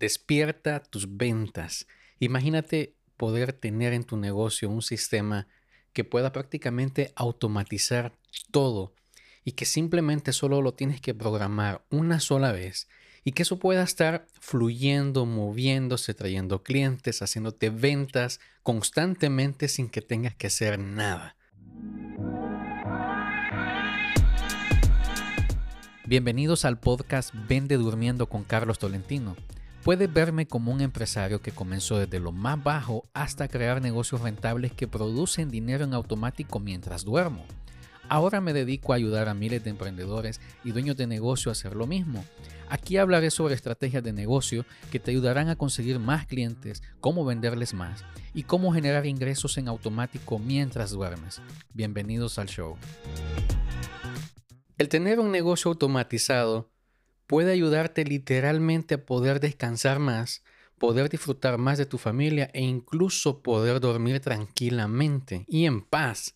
Despierta tus ventas. Imagínate poder tener en tu negocio un sistema que pueda prácticamente automatizar todo y que simplemente solo lo tienes que programar una sola vez y que eso pueda estar fluyendo, moviéndose, trayendo clientes, haciéndote ventas constantemente sin que tengas que hacer nada. Bienvenidos al podcast Vende Durmiendo con Carlos Tolentino. Puedes verme como un empresario que comenzó desde lo más bajo hasta crear negocios rentables que producen dinero en automático mientras duermo. Ahora me dedico a ayudar a miles de emprendedores y dueños de negocio a hacer lo mismo. Aquí hablaré sobre estrategias de negocio que te ayudarán a conseguir más clientes, cómo venderles más y cómo generar ingresos en automático mientras duermes. Bienvenidos al show. El tener un negocio automatizado puede ayudarte literalmente a poder descansar más, poder disfrutar más de tu familia e incluso poder dormir tranquilamente y en paz.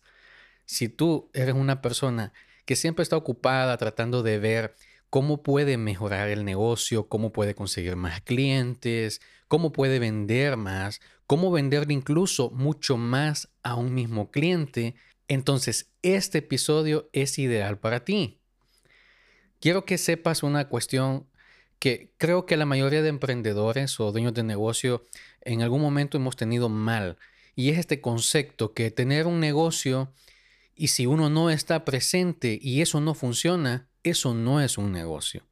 Si tú eres una persona que siempre está ocupada tratando de ver cómo puede mejorar el negocio, cómo puede conseguir más clientes, cómo puede vender más, cómo venderle incluso mucho más a un mismo cliente, entonces este episodio es ideal para ti quiero que sepas una cuestión que creo que la mayoría de emprendedores o dueños de negocio en algún momento hemos tenido mal. Y es este concepto que tener un negocio y si uno no está presente y eso no funciona, eso no es un negocio.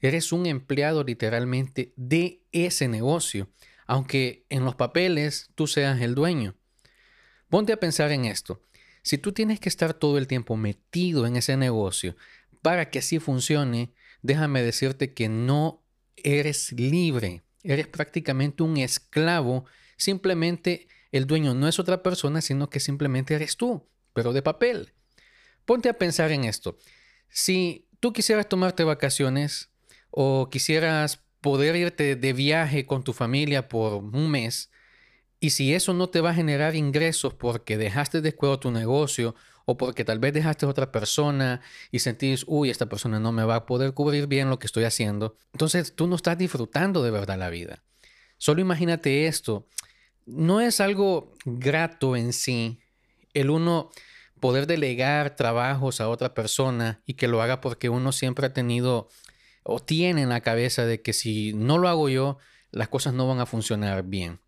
Eres un empleado literalmente de ese negocio, aunque en los papeles tú seas el dueño. Ponte a pensar en esto. Si tú tienes que estar todo el tiempo metido en ese negocio, para que así funcione, déjame decirte que no eres libre, eres prácticamente un esclavo, simplemente el dueño no es otra persona, sino que simplemente eres tú, pero de papel. Ponte a pensar en esto. Si tú quisieras tomarte vacaciones o quisieras poder irte de viaje con tu familia por un mes, y si eso no te va a generar ingresos porque dejaste de cuidar tu negocio o porque tal vez dejaste a otra persona y sentís, uy, esta persona no me va a poder cubrir bien lo que estoy haciendo, entonces tú no estás disfrutando de verdad la vida. Solo imagínate esto, no es algo grato en sí el uno poder delegar trabajos a otra persona y que lo haga porque uno siempre ha tenido o tiene en la cabeza de que si no lo hago yo, las cosas no van a funcionar bien.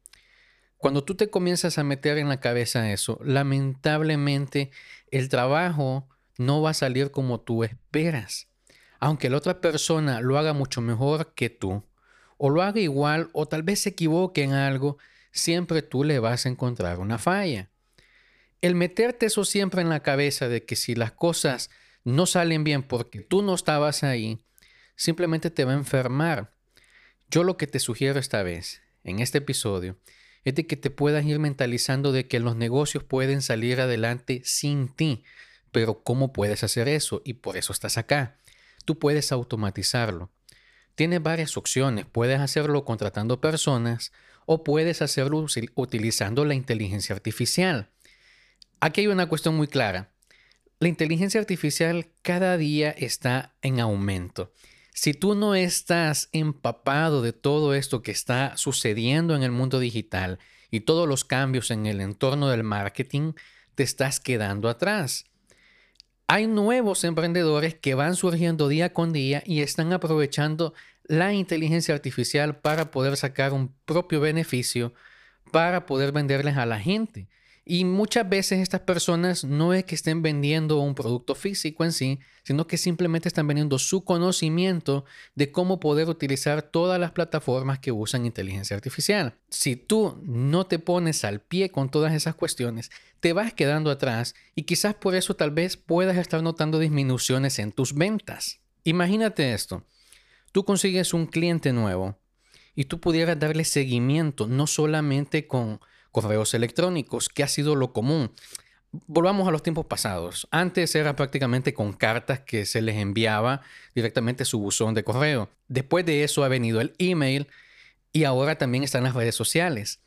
Cuando tú te comienzas a meter en la cabeza eso, lamentablemente el trabajo no va a salir como tú esperas. Aunque la otra persona lo haga mucho mejor que tú, o lo haga igual, o tal vez se equivoque en algo, siempre tú le vas a encontrar una falla. El meterte eso siempre en la cabeza de que si las cosas no salen bien porque tú no estabas ahí, simplemente te va a enfermar. Yo lo que te sugiero esta vez, en este episodio, es de que te puedas ir mentalizando de que los negocios pueden salir adelante sin ti. Pero ¿cómo puedes hacer eso? Y por eso estás acá. Tú puedes automatizarlo. Tienes varias opciones. Puedes hacerlo contratando personas o puedes hacerlo utilizando la inteligencia artificial. Aquí hay una cuestión muy clara. La inteligencia artificial cada día está en aumento. Si tú no estás empapado de todo esto que está sucediendo en el mundo digital y todos los cambios en el entorno del marketing, te estás quedando atrás. Hay nuevos emprendedores que van surgiendo día con día y están aprovechando la inteligencia artificial para poder sacar un propio beneficio, para poder venderles a la gente. Y muchas veces estas personas no es que estén vendiendo un producto físico en sí, sino que simplemente están vendiendo su conocimiento de cómo poder utilizar todas las plataformas que usan inteligencia artificial. Si tú no te pones al pie con todas esas cuestiones, te vas quedando atrás y quizás por eso tal vez puedas estar notando disminuciones en tus ventas. Imagínate esto. Tú consigues un cliente nuevo y tú pudieras darle seguimiento no solamente con correos electrónicos, que ha sido lo común. Volvamos a los tiempos pasados. Antes era prácticamente con cartas que se les enviaba directamente a su buzón de correo. Después de eso ha venido el email y ahora también están las redes sociales.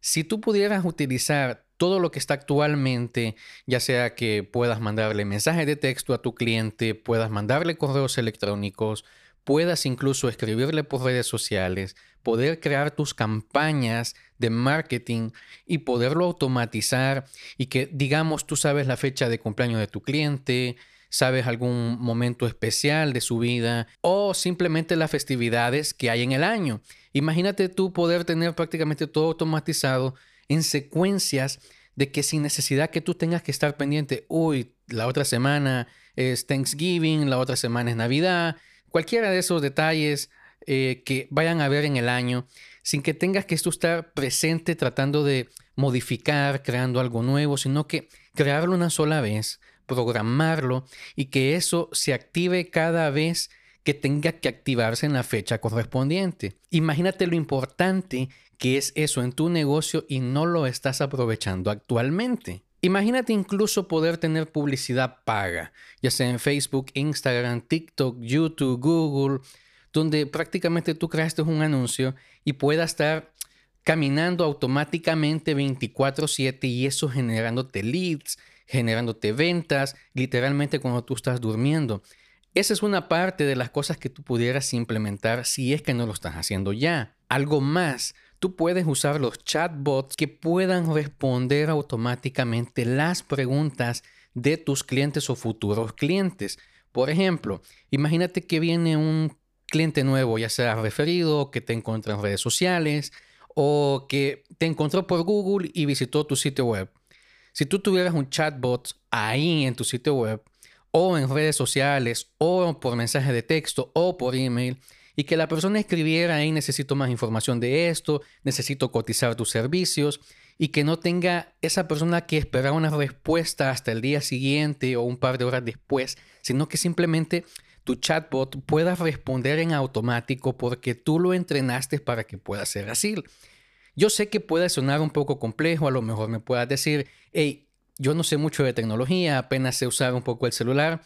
Si tú pudieras utilizar todo lo que está actualmente, ya sea que puedas mandarle mensajes de texto a tu cliente, puedas mandarle correos electrónicos, puedas incluso escribirle por redes sociales, poder crear tus campañas de marketing y poderlo automatizar y que digamos tú sabes la fecha de cumpleaños de tu cliente, sabes algún momento especial de su vida o simplemente las festividades que hay en el año. Imagínate tú poder tener prácticamente todo automatizado en secuencias de que sin necesidad que tú tengas que estar pendiente, uy, la otra semana es Thanksgiving, la otra semana es Navidad, cualquiera de esos detalles eh, que vayan a ver en el año, sin que tengas que estar presente tratando de modificar, creando algo nuevo, sino que crearlo una sola vez, programarlo y que eso se active cada vez que tenga que activarse en la fecha correspondiente. Imagínate lo importante que es eso en tu negocio y no lo estás aprovechando actualmente. Imagínate incluso poder tener publicidad paga, ya sea en Facebook, Instagram, TikTok, YouTube, Google, donde prácticamente tú creaste un anuncio y pueda estar caminando automáticamente 24/7 y eso generándote leads, generándote ventas, literalmente cuando tú estás durmiendo. Esa es una parte de las cosas que tú pudieras implementar si es que no lo estás haciendo ya. Algo más, tú puedes usar los chatbots que puedan responder automáticamente las preguntas de tus clientes o futuros clientes. Por ejemplo, imagínate que viene un cliente nuevo, ya sea referido, que te encuentra en redes sociales o que te encontró por Google y visitó tu sitio web. Si tú tuvieras un chatbot ahí en tu sitio web o en redes sociales o por mensaje de texto o por email, y que la persona escribiera ahí necesito más información de esto, necesito cotizar tus servicios y que no tenga esa persona que esperar una respuesta hasta el día siguiente o un par de horas después, sino que simplemente tu chatbot pueda responder en automático porque tú lo entrenaste para que pueda ser así. Yo sé que puede sonar un poco complejo, a lo mejor me puedas decir, hey, yo no sé mucho de tecnología, apenas sé usar un poco el celular.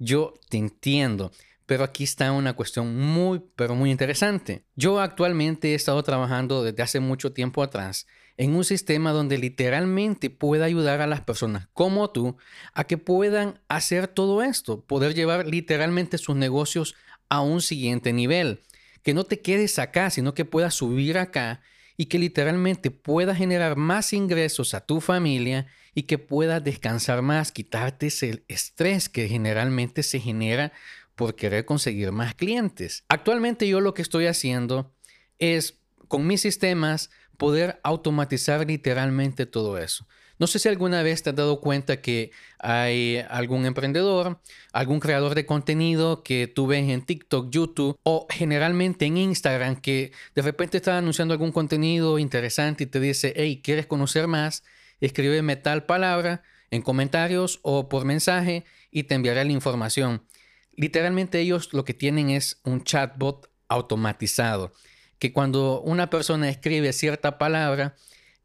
Yo te entiendo, pero aquí está una cuestión muy, pero muy interesante. Yo actualmente he estado trabajando desde hace mucho tiempo atrás en un sistema donde literalmente pueda ayudar a las personas como tú a que puedan hacer todo esto, poder llevar literalmente sus negocios a un siguiente nivel. Que no te quedes acá, sino que puedas subir acá y que literalmente puedas generar más ingresos a tu familia y que puedas descansar más, quitarte ese estrés que generalmente se genera por querer conseguir más clientes. Actualmente yo lo que estoy haciendo es con mis sistemas poder automatizar literalmente todo eso. No sé si alguna vez te has dado cuenta que hay algún emprendedor, algún creador de contenido que tú ves en TikTok, YouTube o generalmente en Instagram que de repente está anunciando algún contenido interesante y te dice, hey, ¿quieres conocer más? Escríbeme tal palabra en comentarios o por mensaje y te enviaré la información. Literalmente ellos lo que tienen es un chatbot automatizado, que cuando una persona escribe cierta palabra,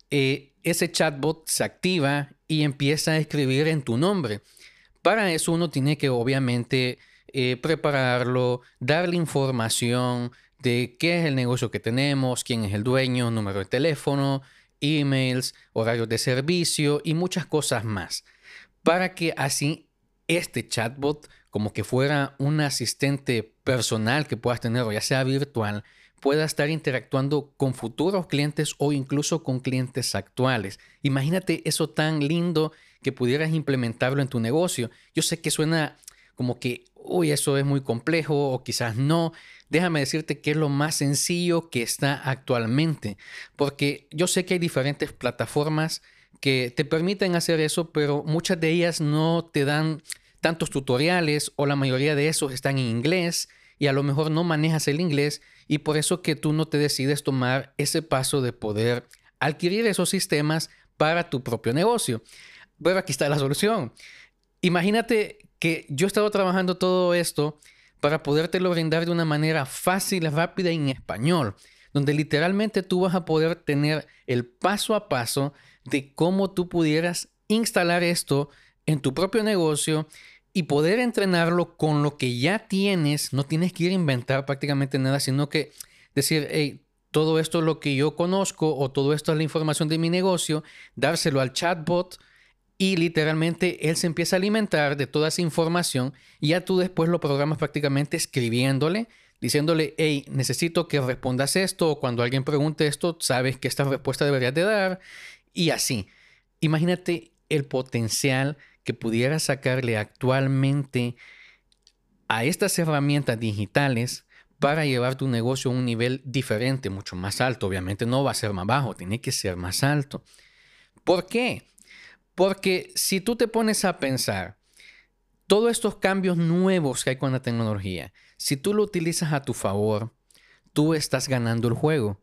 eh, ese chatbot se activa y empieza a escribir en tu nombre. Para eso uno tiene que obviamente eh, prepararlo, darle información de qué es el negocio que tenemos, quién es el dueño, número de teléfono, emails, horarios de servicio y muchas cosas más. Para que así este chatbot como que fuera un asistente personal que puedas tener, o ya sea virtual, pueda estar interactuando con futuros clientes o incluso con clientes actuales. Imagínate eso tan lindo que pudieras implementarlo en tu negocio. Yo sé que suena como que, uy, eso es muy complejo o quizás no. Déjame decirte que es lo más sencillo que está actualmente, porque yo sé que hay diferentes plataformas que te permiten hacer eso, pero muchas de ellas no te dan tantos tutoriales o la mayoría de esos están en inglés y a lo mejor no manejas el inglés y por eso que tú no te decides tomar ese paso de poder adquirir esos sistemas para tu propio negocio. Pero aquí está la solución. Imagínate que yo he estado trabajando todo esto para podértelo brindar de una manera fácil, rápida y en español, donde literalmente tú vas a poder tener el paso a paso de cómo tú pudieras instalar esto en tu propio negocio y poder entrenarlo con lo que ya tienes, no tienes que ir a inventar prácticamente nada, sino que decir, hey, todo esto es lo que yo conozco o todo esto es la información de mi negocio, dárselo al chatbot y literalmente él se empieza a alimentar de toda esa información y ya tú después lo programas prácticamente escribiéndole, diciéndole, hey, necesito que respondas esto, o cuando alguien pregunte esto, sabes que esta respuesta deberías de dar, y así. Imagínate el potencial que pudiera sacarle actualmente a estas herramientas digitales para llevar tu negocio a un nivel diferente, mucho más alto. Obviamente no va a ser más bajo, tiene que ser más alto. ¿Por qué? Porque si tú te pones a pensar, todos estos cambios nuevos que hay con la tecnología, si tú lo utilizas a tu favor, tú estás ganando el juego.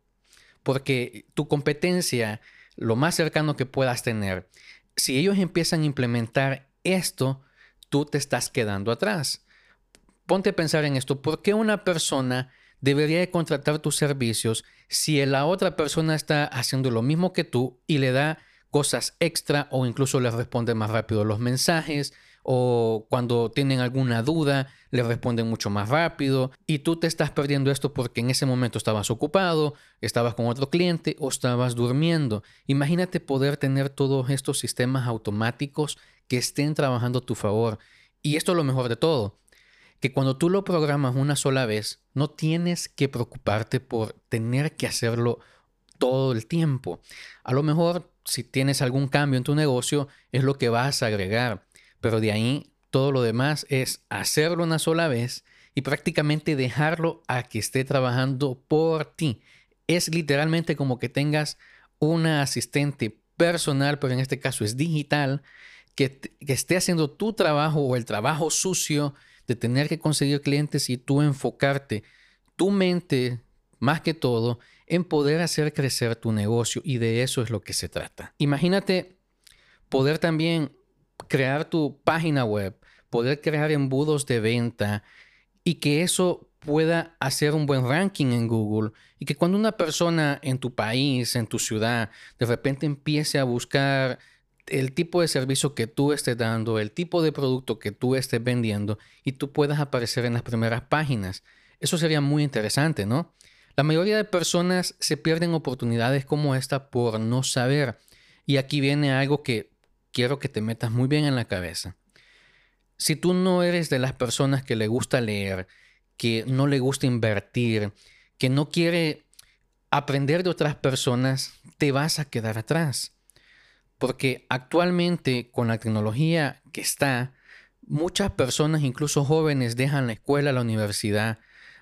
Porque tu competencia, lo más cercano que puedas tener, si ellos empiezan a implementar esto, tú te estás quedando atrás. Ponte a pensar en esto. ¿Por qué una persona debería de contratar tus servicios si la otra persona está haciendo lo mismo que tú y le da cosas extra o incluso les responde más rápido los mensajes o cuando tienen alguna duda les responden mucho más rápido y tú te estás perdiendo esto porque en ese momento estabas ocupado, estabas con otro cliente o estabas durmiendo. Imagínate poder tener todos estos sistemas automáticos que estén trabajando a tu favor. Y esto es lo mejor de todo, que cuando tú lo programas una sola vez, no tienes que preocuparte por tener que hacerlo todo el tiempo. A lo mejor si tienes algún cambio en tu negocio, es lo que vas a agregar. Pero de ahí todo lo demás es hacerlo una sola vez y prácticamente dejarlo a que esté trabajando por ti. Es literalmente como que tengas una asistente personal, pero en este caso es digital, que, que esté haciendo tu trabajo o el trabajo sucio de tener que conseguir clientes y tú enfocarte tu mente más que todo en poder hacer crecer tu negocio y de eso es lo que se trata. Imagínate poder también crear tu página web, poder crear embudos de venta y que eso pueda hacer un buen ranking en Google y que cuando una persona en tu país, en tu ciudad, de repente empiece a buscar el tipo de servicio que tú estés dando, el tipo de producto que tú estés vendiendo y tú puedas aparecer en las primeras páginas. Eso sería muy interesante, ¿no? La mayoría de personas se pierden oportunidades como esta por no saber. Y aquí viene algo que quiero que te metas muy bien en la cabeza. Si tú no eres de las personas que le gusta leer, que no le gusta invertir, que no quiere aprender de otras personas, te vas a quedar atrás. Porque actualmente con la tecnología que está, muchas personas, incluso jóvenes, dejan la escuela, la universidad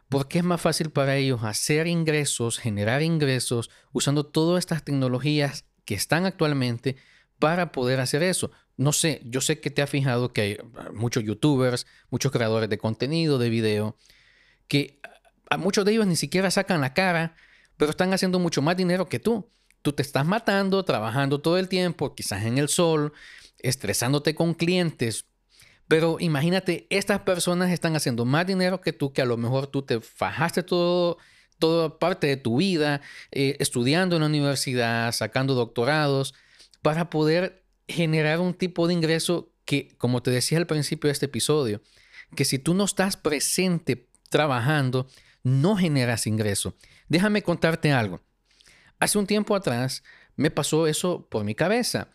porque es más fácil para ellos hacer ingresos, generar ingresos, usando todas estas tecnologías que están actualmente para poder hacer eso. No sé, yo sé que te has fijado que hay ah, muchos youtubers, muchos creadores de contenido, de video, que a muchos de ellos ni siquiera sacan la cara, pero están haciendo mucho más dinero que tú. Tú te estás matando, trabajando todo el tiempo, quizás en el sol, estresándote con clientes, pero imagínate, estas personas están haciendo más dinero que tú, que a lo mejor tú te fajaste todo, toda parte de tu vida eh, estudiando en la universidad, sacando doctorados, para poder generar un tipo de ingreso que, como te decía al principio de este episodio, que si tú no estás presente trabajando, no generas ingreso. Déjame contarte algo. Hace un tiempo atrás me pasó eso por mi cabeza.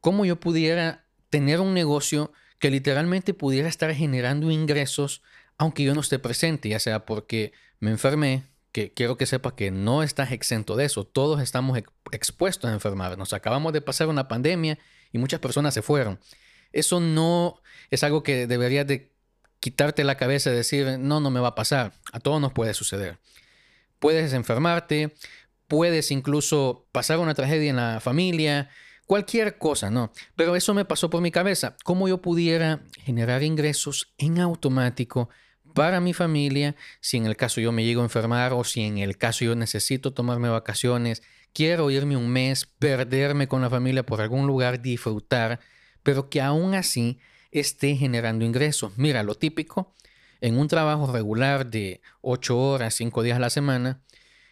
¿Cómo yo pudiera tener un negocio que literalmente pudiera estar generando ingresos aunque yo no esté presente, ya sea porque me enfermé, que quiero que sepa que no estás exento de eso, todos estamos expuestos a enfermarnos, acabamos de pasar una pandemia y muchas personas se fueron. Eso no es algo que deberías de quitarte la cabeza y decir, no, no me va a pasar, a todos nos puede suceder. Puedes enfermarte, puedes incluso pasar una tragedia en la familia, Cualquier cosa, ¿no? Pero eso me pasó por mi cabeza. ¿Cómo yo pudiera generar ingresos en automático para mi familia si en el caso yo me llego a enfermar o si en el caso yo necesito tomarme vacaciones, quiero irme un mes, perderme con la familia por algún lugar, disfrutar, pero que aún así esté generando ingresos? Mira, lo típico en un trabajo regular de 8 horas, 5 días a la semana,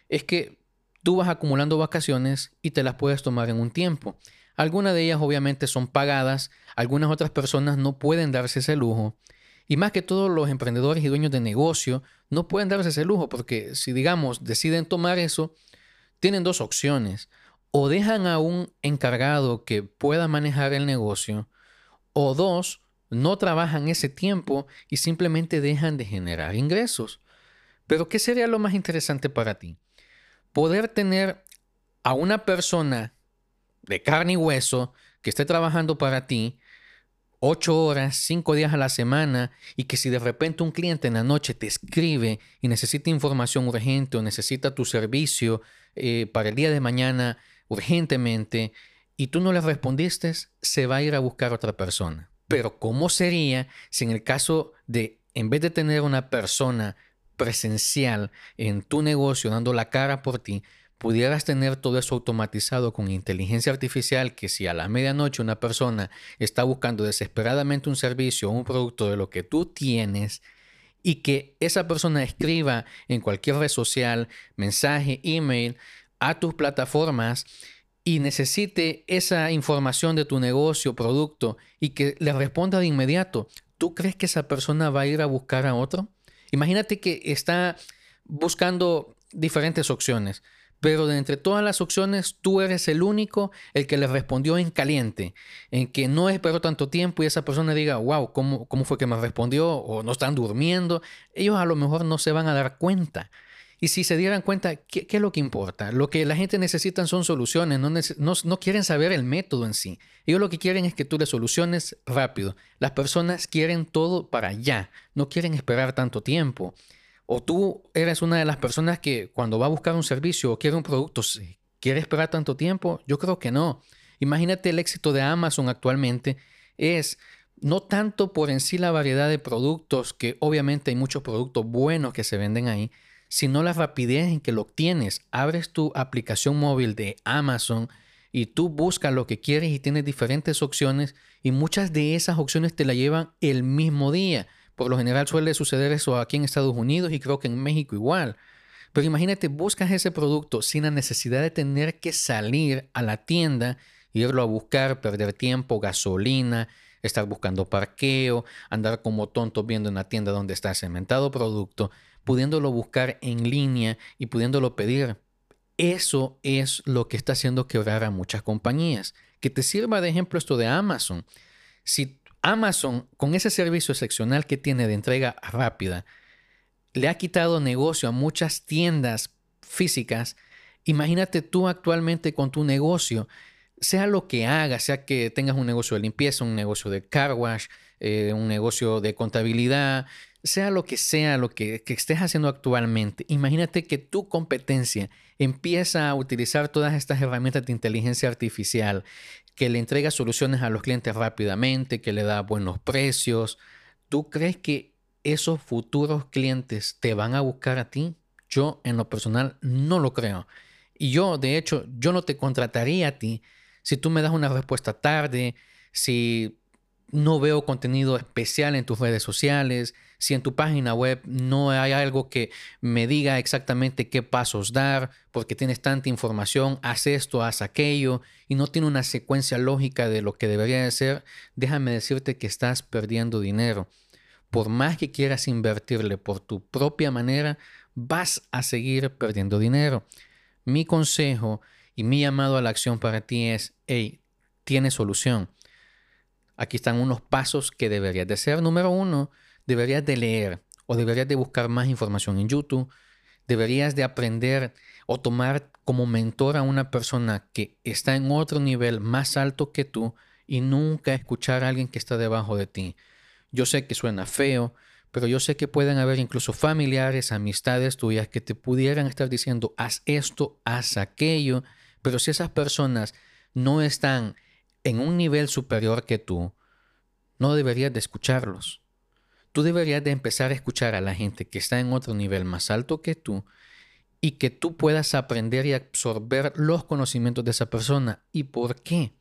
es que tú vas acumulando vacaciones y te las puedes tomar en un tiempo. Algunas de ellas obviamente son pagadas, algunas otras personas no pueden darse ese lujo. Y más que todos los emprendedores y dueños de negocio no pueden darse ese lujo porque si digamos deciden tomar eso, tienen dos opciones. o dejan a un encargado que pueda manejar el negocio, o dos, no trabajan ese tiempo y simplemente dejan de generar ingresos. Pero ¿qué sería lo más interesante para ti? Poder tener a una persona de carne y hueso que esté trabajando para ti ocho horas, cinco días a la semana y que si de repente un cliente en la noche te escribe y necesita información urgente o necesita tu servicio eh, para el día de mañana urgentemente y tú no le respondiste, se va a ir a buscar otra persona. Pero ¿cómo sería si en el caso de, en vez de tener una persona presencial en tu negocio dando la cara por ti, pudieras tener todo eso automatizado con inteligencia artificial, que si a la medianoche una persona está buscando desesperadamente un servicio o un producto de lo que tú tienes, y que esa persona escriba en cualquier red social, mensaje, email, a tus plataformas y necesite esa información de tu negocio, producto, y que le responda de inmediato, ¿tú crees que esa persona va a ir a buscar a otro? Imagínate que está buscando diferentes opciones pero de entre todas las opciones tú eres el único el que le respondió en caliente, en que no esperó tanto tiempo y esa persona diga, wow, ¿cómo, cómo fue que me respondió? O no están durmiendo. Ellos a lo mejor no se van a dar cuenta. Y si se dieran cuenta, ¿qué, es lo que importa? Lo que la gente necesita son soluciones, no, no, no, quieren saber el método en sí. Ellos lo que quieren es que tú le soluciones rápido. Las personas quieren todo para allá, no quieren esperar tanto tiempo. O tú eres una de las personas que cuando va a buscar un servicio o quiere un producto, ¿quiere esperar tanto tiempo? Yo creo que no. Imagínate el éxito de Amazon actualmente es no tanto por en sí la variedad de productos, que obviamente hay muchos productos buenos que se venden ahí, sino la rapidez en que lo obtienes. Abres tu aplicación móvil de Amazon y tú buscas lo que quieres y tienes diferentes opciones y muchas de esas opciones te la llevan el mismo día. Por lo general suele suceder eso aquí en Estados Unidos y creo que en México igual. Pero imagínate, buscas ese producto sin la necesidad de tener que salir a la tienda, irlo a buscar, perder tiempo, gasolina, estar buscando parqueo, andar como tonto viendo en la tienda donde está cementado producto, pudiéndolo buscar en línea y pudiéndolo pedir. Eso es lo que está haciendo quebrar a muchas compañías. Que te sirva de ejemplo esto de Amazon. Si Amazon, con ese servicio excepcional que tiene de entrega rápida, le ha quitado negocio a muchas tiendas físicas. Imagínate tú actualmente con tu negocio, sea lo que hagas, sea que tengas un negocio de limpieza, un negocio de car wash, eh, un negocio de contabilidad, sea lo que sea lo que, estés haciendo actualmente, imagínate que tu competencia empieza a utilizar todas estas herramientas de inteligencia artificial que le entrega soluciones a los clientes rápidamente, que le da buenos precios. ¿Tú crees que esos futuros clientes te van a buscar a ti? Yo en lo personal no lo creo. Y yo, de hecho, yo no te contrataría a ti si tú me das una respuesta tarde, si no veo contenido especial en tus redes sociales, si en tu página web no hay algo que me diga exactamente qué pasos dar, porque tienes tanta información, haz esto, haz aquello, y no tiene una secuencia lógica de lo que debería de ser, déjame decirte que estás perdiendo dinero. Por más que quieras invertirle por tu propia manera, vas a seguir perdiendo dinero. Mi consejo y mi llamado a la acción para ti es, hey, tiene solución. Aquí están unos pasos que deberías de hacer. Número uno, deberías de leer o deberías de buscar más información en YouTube. Deberías de aprender o tomar como mentor a una persona que está en otro nivel más alto que tú y nunca escuchar a alguien que está debajo de ti. Yo sé que suena feo, pero yo sé que pueden haber incluso familiares, amistades tuyas que te pudieran estar diciendo, haz esto, haz aquello, pero si esas personas no están en un nivel superior que tú, no deberías de escucharlos. Tú deberías de empezar a escuchar a la gente que está en otro nivel más alto que tú y que tú puedas aprender y absorber los conocimientos de esa persona. ¿Y por qué?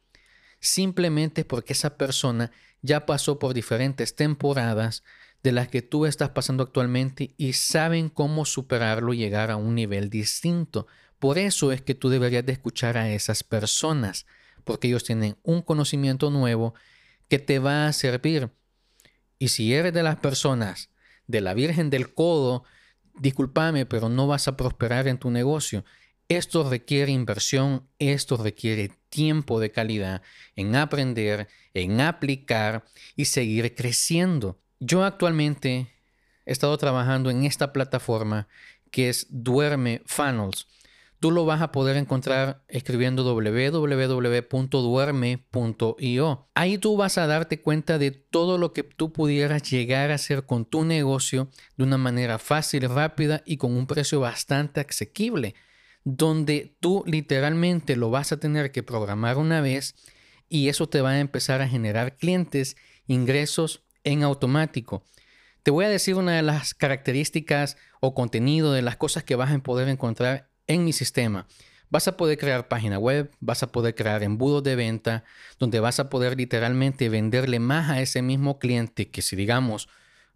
Simplemente porque esa persona ya pasó por diferentes temporadas de las que tú estás pasando actualmente y saben cómo superarlo y llegar a un nivel distinto. Por eso es que tú deberías de escuchar a esas personas, porque ellos tienen un conocimiento nuevo que te va a servir y si eres de las personas de la Virgen del Codo, discúlpame, pero no vas a prosperar en tu negocio. Esto requiere inversión, esto requiere tiempo de calidad en aprender, en aplicar y seguir creciendo. Yo actualmente he estado trabajando en esta plataforma que es Duerme Funnels. Tú lo vas a poder encontrar escribiendo www.duerme.io. Ahí tú vas a darte cuenta de todo lo que tú pudieras llegar a hacer con tu negocio de una manera fácil, rápida y con un precio bastante asequible donde tú literalmente lo vas a tener que programar una vez y eso te va a empezar a generar clientes, ingresos en automático. Te voy a decir una de las características o contenido de las cosas que vas a poder encontrar en mi sistema. Vas a poder crear página web, vas a poder crear embudos de venta, donde vas a poder literalmente venderle más a ese mismo cliente que si digamos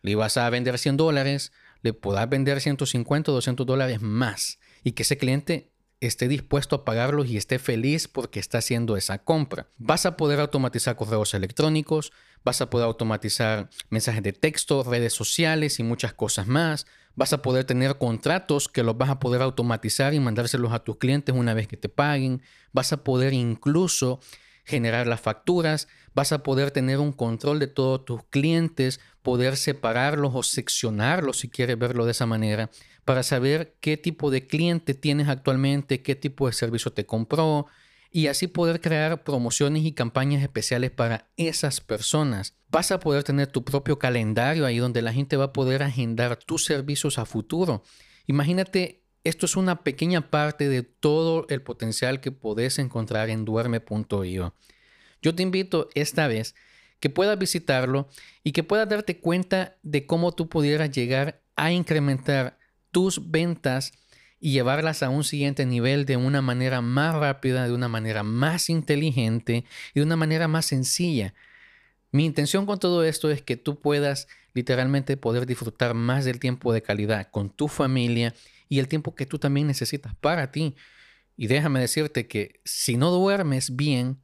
le vas a vender 100 dólares, le puedas vender 150 o 200 dólares más y que ese cliente esté dispuesto a pagarlos y esté feliz porque está haciendo esa compra. Vas a poder automatizar correos electrónicos, vas a poder automatizar mensajes de texto, redes sociales y muchas cosas más. Vas a poder tener contratos que los vas a poder automatizar y mandárselos a tus clientes una vez que te paguen. Vas a poder incluso generar las facturas, vas a poder tener un control de todos tus clientes, poder separarlos o seccionarlos si quieres verlo de esa manera, para saber qué tipo de cliente tienes actualmente, qué tipo de servicio te compró y así poder crear promociones y campañas especiales para esas personas. Vas a poder tener tu propio calendario ahí donde la gente va a poder agendar tus servicios a futuro. Imagínate esto es una pequeña parte de todo el potencial que podés encontrar en duerme.io. Yo te invito esta vez que puedas visitarlo y que puedas darte cuenta de cómo tú pudieras llegar a incrementar tus ventas y llevarlas a un siguiente nivel de una manera más rápida, de una manera más inteligente y de una manera más sencilla. Mi intención con todo esto es que tú puedas literalmente poder disfrutar más del tiempo de calidad con tu familia y el tiempo que tú también necesitas para ti. Y déjame decirte que si no duermes bien,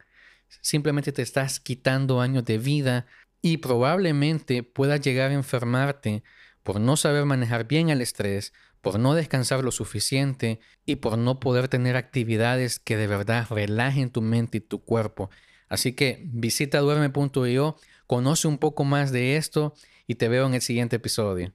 simplemente te estás quitando años de vida y probablemente puedas llegar a enfermarte por no saber manejar bien el estrés, por no descansar lo suficiente y por no poder tener actividades que de verdad relajen tu mente y tu cuerpo. Así que visita duerme.io, conoce un poco más de esto y te veo en el siguiente episodio.